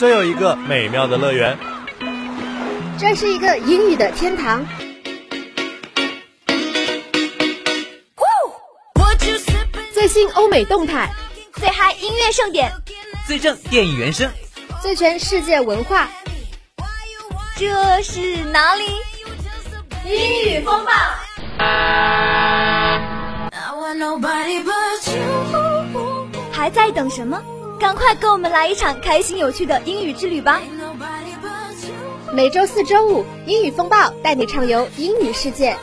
这有一个美妙的乐园，这是一个英语的天堂。最新欧美动态，最嗨音乐盛典，最正电影原声，最全世界文化。这是哪里？英语风暴！还在等什么？赶快跟我们来一场开心有趣的英语之旅吧！每周四、周五，英语风暴带你畅游英语世界。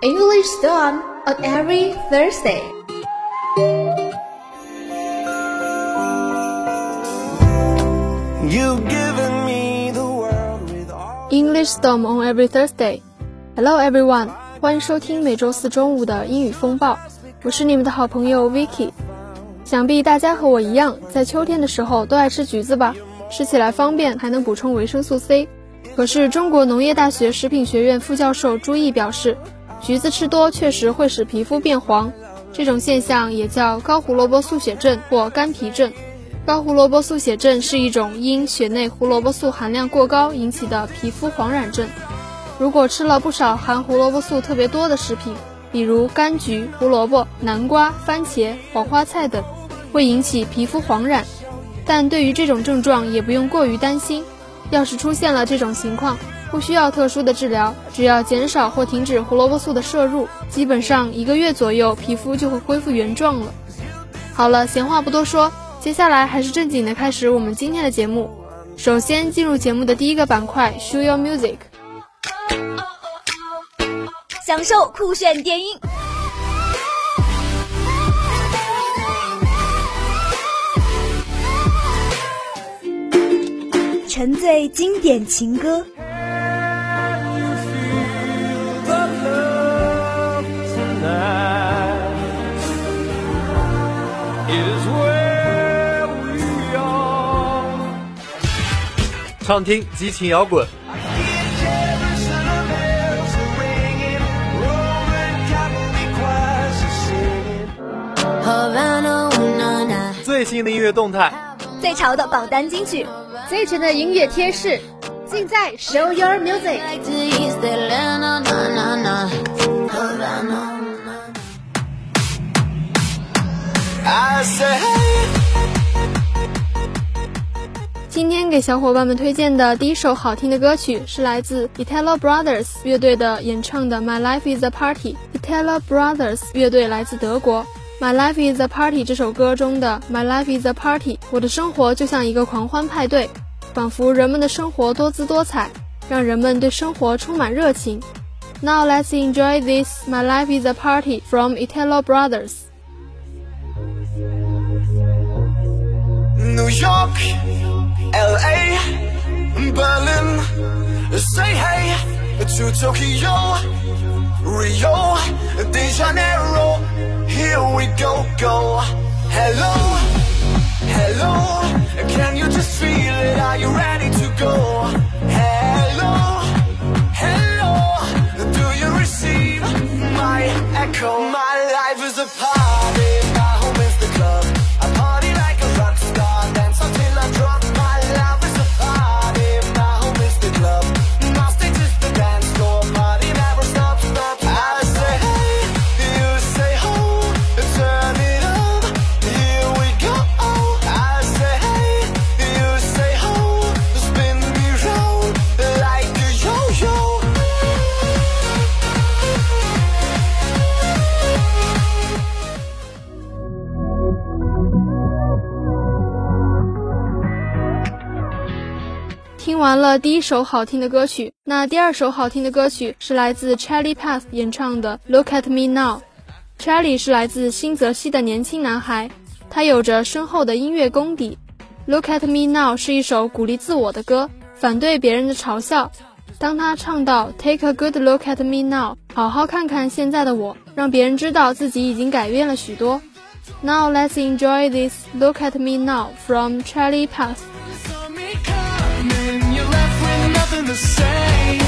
English Storm on every Thursday. English Storm on every Thursday. Hello everyone，欢迎收听每周四中午的英语风暴，我是你们的好朋友 Vicky。想必大家和我一样，在秋天的时候都爱吃橘子吧？吃起来方便，还能补充维生素 C。可是中国农业大学食品学院副教授朱毅表示，橘子吃多确实会使皮肤变黄，这种现象也叫高胡萝卜素血症或干皮症。高胡萝卜素血症是一种因血内胡萝卜素含量过高引起的皮肤黄染症。如果吃了不少含胡萝卜素特别多的食品，比如柑橘、胡萝卜、南瓜、番茄、黄花菜等，会引起皮肤黄染。但对于这种症状也不用过于担心。要是出现了这种情况，不需要特殊的治疗，只要减少或停止胡萝卜素的摄入，基本上一个月左右皮肤就会恢复原状了。好了，闲话不多说。接下来还是正经的开始我们今天的节目。首先进入节目的第一个板块，Show Your Music，享受酷炫电音，沉醉经典情歌。畅听激情摇滚，最新的音乐动态，最潮的榜单金曲，最全的音乐贴士，尽在 Show Your Music。今天给小伙伴们推荐的第一首好听的歌曲是来自 Italo Brothers 乐队的演唱的《My Life Is a Party》。Italo Brothers 乐队来自德国，《My Life Is a Party》这首歌中的 My Life Is a Party，我的生活就像一个狂欢派对，仿佛人们的生活多姿多彩，让人们对生活充满热情。Now let's enjoy this My Life Is a Party from Italo Brothers. New York. LA, Berlin, say hey to Tokyo, Rio, De Janeiro. Here we go, go. Hello, hello, can you just feel it? Are you ready to go? Hello, hello, do you receive my echo? My life is a party. 第一首好听的歌曲，那第二首好听的歌曲是来自 Charlie Puth 演唱的《Look at Me Now》。Charlie 是来自新泽西的年轻男孩，他有着深厚的音乐功底。《Look at Me Now》是一首鼓励自我的歌，反对别人的嘲笑。当他唱到 “Take a good look at me now”，好好看看现在的我，让别人知道自己已经改变了许多。Now let's enjoy this "Look at Me Now" from Charlie Puth. The same.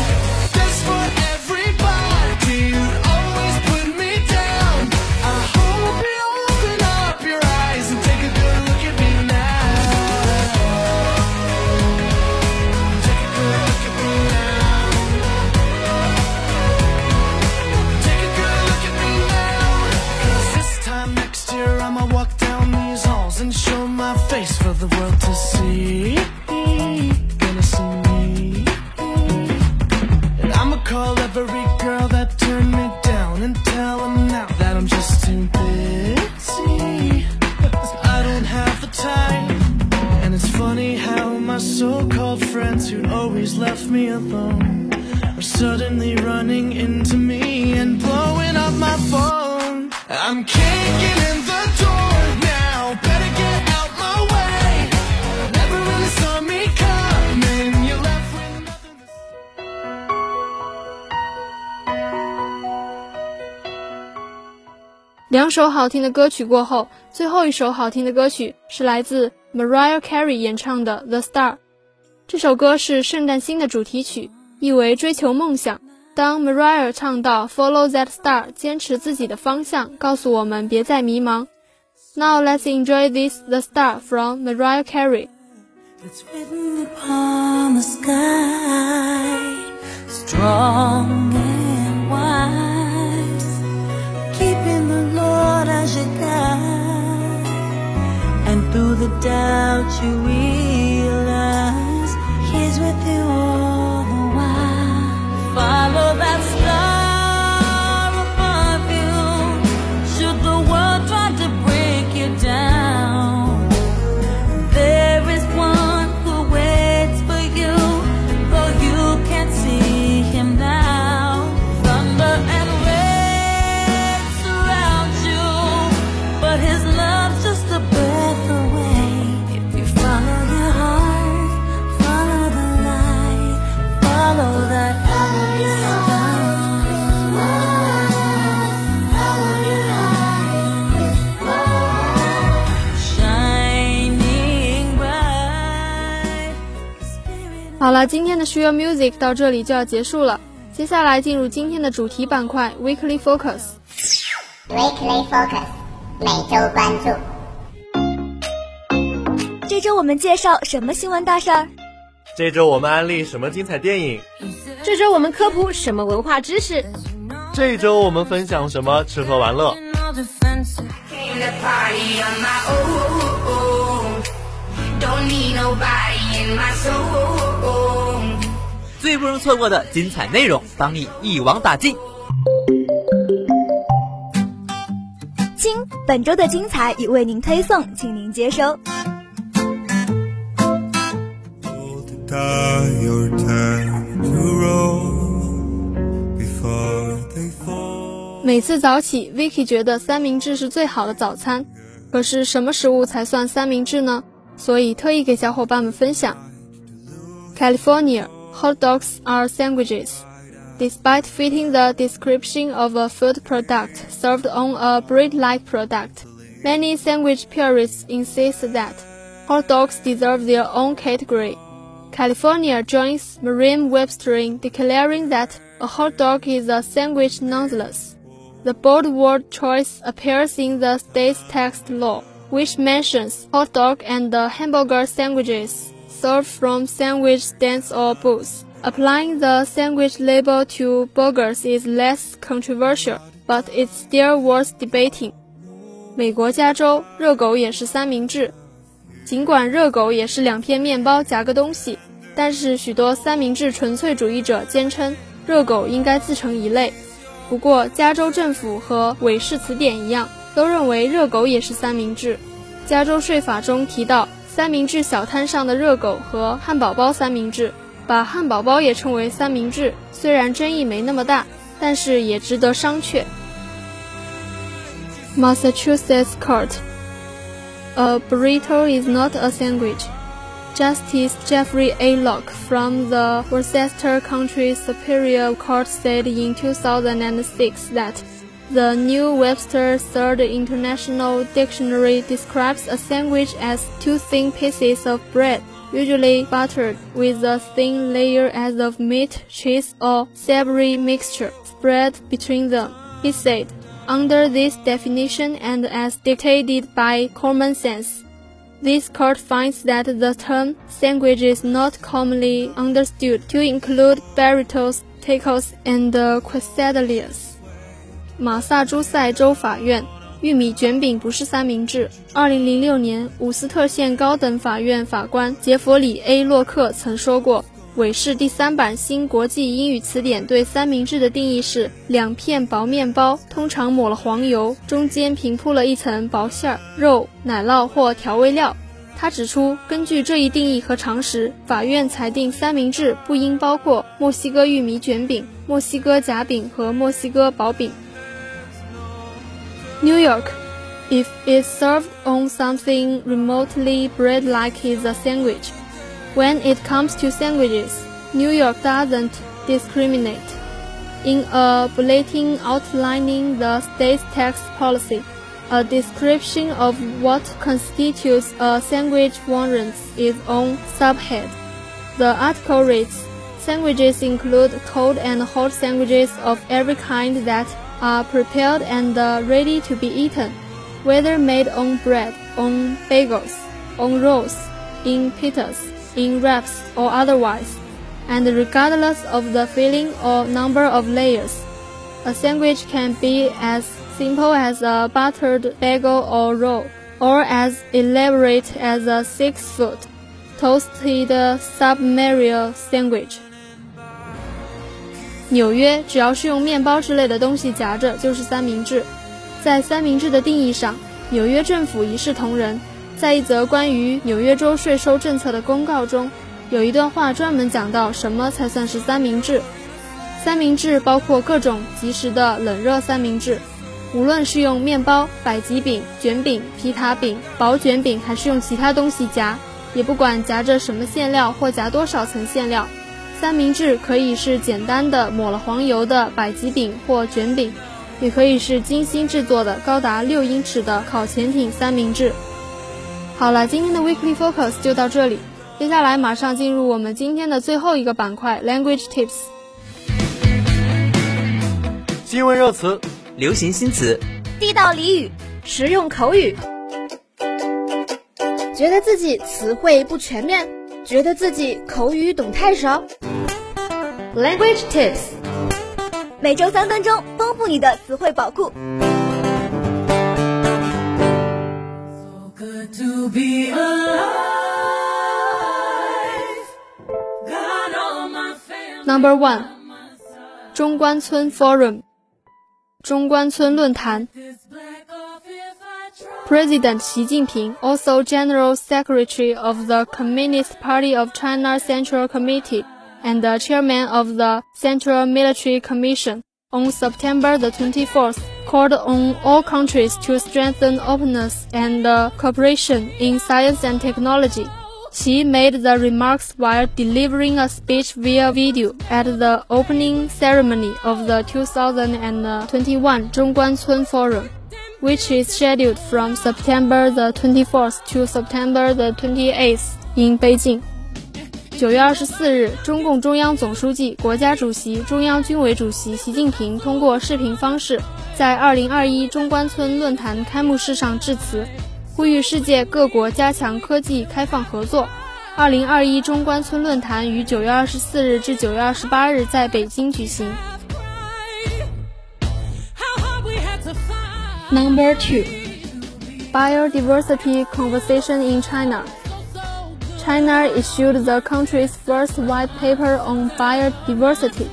friends who'd always left me alone Are suddenly running into me and blowing up my phone. I'm kicking in the door now, better get out my way. Never really saw me coming, you left with nothing to 两首好听的歌曲过后，最后一首好听的歌曲是来自 Mariah Carey 演唱的《The Star》。这首歌是《圣诞星》的主题曲，意为追求梦想。当 Mariah 唱到 “Follow that star”，坚持自己的方向，告诉我们别再迷茫。Now let's enjoy this "The Star" from Mariah Carey. It's written upon the sky, strong and wise, keeping the Lord as your guide, and through the doubt you realize He's with you all the while. Follow that 了，今天的 Share Music 到这里就要结束了。接下来进入今天的主题板块 Weekly Focus。Weekly Focus 每周关注。这周我们介绍什么新闻大事儿？这周我们安利什么精彩电影？这周我们科普什么文化知识？这周我们分享什么吃喝玩乐？Don't need nobody in my soul. 最不容错过的精彩内容，帮你一网打尽。亲，本周的精彩已为您推送，请您接收。每次早起，Vicky 觉得三明治是最好的早餐。可是什么食物才算三明治呢？所以特意给小伙伴们分享。California hot dogs are sandwiches. Despite fitting the description of a food product served on a bread-like product, many sandwich purists insist that hot dogs deserve their own category. California joins Merriam-Webster in declaring that a hot dog is a sandwich nonetheless. The bold word choice appears in the state's text law, which mentions hot dog and hamburger sandwiches Serve from sandwich stands or booths. Applying the sandwich label to burgers is less controversial, but it's still worth debating. 美国加州热狗也是三明治，尽管热狗也是两片面包夹个东西，但是许多三明治纯粹主义者坚称热狗应该自成一类。不过，加州政府和韦氏词典一样，都认为热狗也是三明治。加州税法中提到，三明治小摊上的热狗和汉堡包三明治，把汉堡包也称为三明治，虽然争议没那么大，但是也值得商榷。Massachusetts Court A burrito is not a sandwich. Justice Jeffrey A. Locke from the Worcester County Superior Court said in 2006 that the New Webster Third International Dictionary describes a sandwich as two thin pieces of bread, usually buttered, with a thin layer as of meat, cheese, or savory mixture spread between them. He said, under this definition and as dictated by common sense, this court finds that the term sandwich is not commonly understood to include burritos, tacos, and quesadillas. 马萨诸塞州法院，玉米卷饼不是三明治。二零零六年，伍斯特县高等法院法官杰弗里 ·A· 洛克曾说过，韦氏第三版新国际英语词典对三明治的定义是两片薄面包，通常抹了黄油，中间平铺了一层薄馅儿、肉、奶酪或调味料。他指出，根据这一定义和常识，法院裁定三明治不应包括墨西哥玉米卷饼、墨西哥夹饼和墨西哥薄饼。New York, if it's served on something remotely bread-like, is a sandwich. When it comes to sandwiches, New York doesn't discriminate. in a bulletin outlining the state's tax policy. A description of what constitutes a sandwich warrants its own subhead. The article reads, Sandwiches include cold and hot sandwiches of every kind that are prepared and ready to be eaten, whether made on bread, on bagels, on rolls, in pitas, in wraps, or otherwise, and regardless of the filling or number of layers. A sandwich can be as simple as a buttered bagel or roll, or as elaborate as a six-foot toasted submarine sandwich. 纽约只要是用面包之类的东西夹着，就是三明治。在三明治的定义上，纽约政府一视同仁。在一则关于纽约州税收政策的公告中，有一段话专门讲到什么才算是三明治。三明治包括各种即食的冷热三明治，无论是用面包、百吉饼、卷饼、皮塔饼、薄卷饼，还是用其他东西夹，也不管夹着什么馅料或夹多少层馅料。三明治可以是简单的抹了黄油的百吉饼或卷饼，也可以是精心制作的高达六英尺的烤潜艇三明治。好了，今天的 Weekly Focus 就到这里，接下来马上进入我们今天的最后一个板块 Language Tips。新闻热词、流行新词、地道俚语、实用口语。觉得自己词汇不全面，觉得自己口语懂太少。Language tips 每周三分钟丰富你的词汇宝库。Number one 中关村 forum 中关村论坛。President Xi Jinping, also General Secretary of the Communist Party of China Central Committee and the Chairman of the Central Military Commission, on September the 24th, called on all countries to strengthen openness and uh, cooperation in science and technology. Xi made the remarks while delivering a speech via video at the opening ceremony of the 2021 Zhongguancun Forum which is scheduled from September the 24th to September the 28th in Beijing. 九月二十四日，中共中央总书记、国家主席、中央军委主席习近平通过视频方式，在二零二一中关村论坛开幕式上致辞，呼吁世界各国加强科技开放合作。二零二一中关村论坛于九月二十四日至九月二十八日在北京举行。Number two, biodiversity conversation in China. China issued the country's first white paper on biodiversity,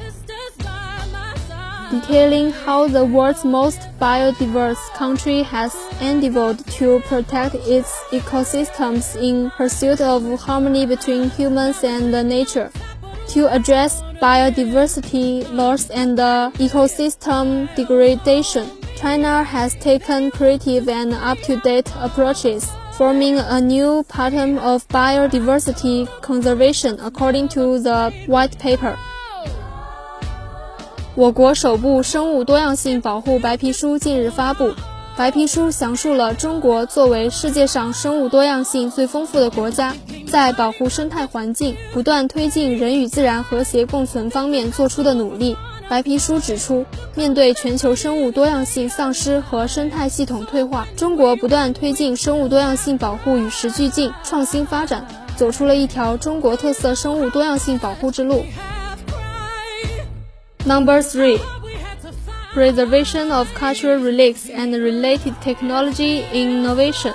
detailing how the world's most biodiverse country has endeavored to protect its ecosystems in pursuit of harmony between humans and nature. To address biodiversity loss and ecosystem degradation, China has taken creative and up-to-date approaches, forming a new pattern of biodiversity conservation according to the white paper. 我国首部生物多样性保护白皮书近日发布。白皮书详述了中国作为世界上生物多样性最丰富的国家，在保护生态环境、不断推进人与自然和谐共存方面做出的努力。白皮书指出，面对全球生物多样性丧失和生态系统退化，中国不断推进生物多样性保护与时俱进、创新发展，走出了一条中国特色生物多样性保护之路。Number three. Preservation of cultural relics and related technology innovation.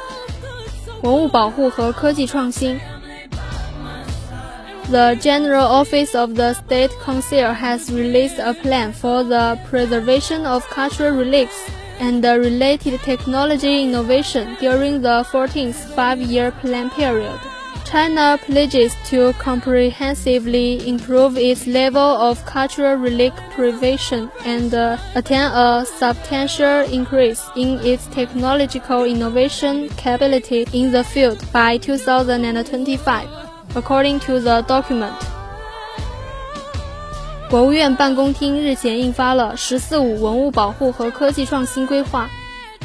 文物保护和科技创新。The General Office of the State Council has released a plan for the preservation of cultural relics and related technology innovation during the 14th five-year plan period. China pledges to comprehensively improve its level of cultural relic preservation and uh, attain a substantial increase in its technological innovation capability in the field by 2025, according to the document. 国务院办公厅日前印发了“十四五”文物保护和科技创新规划，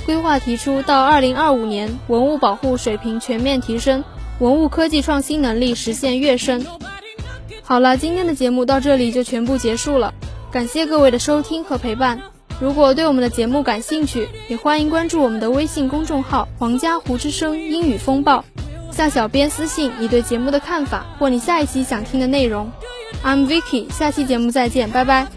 规划提出到二零二五年，文物保护水平全面提升，文物科技创新能力实现跃升。好了，今天的节目到这里就全部结束了，感谢各位的收听和陪伴。如果对我们的节目感兴趣，也欢迎关注我们的微信公众号“皇家湖之声英语风暴”，向小编私信你对节目的看法或你下一期想听的内容。I'm vicky 下期节目再见拜拜。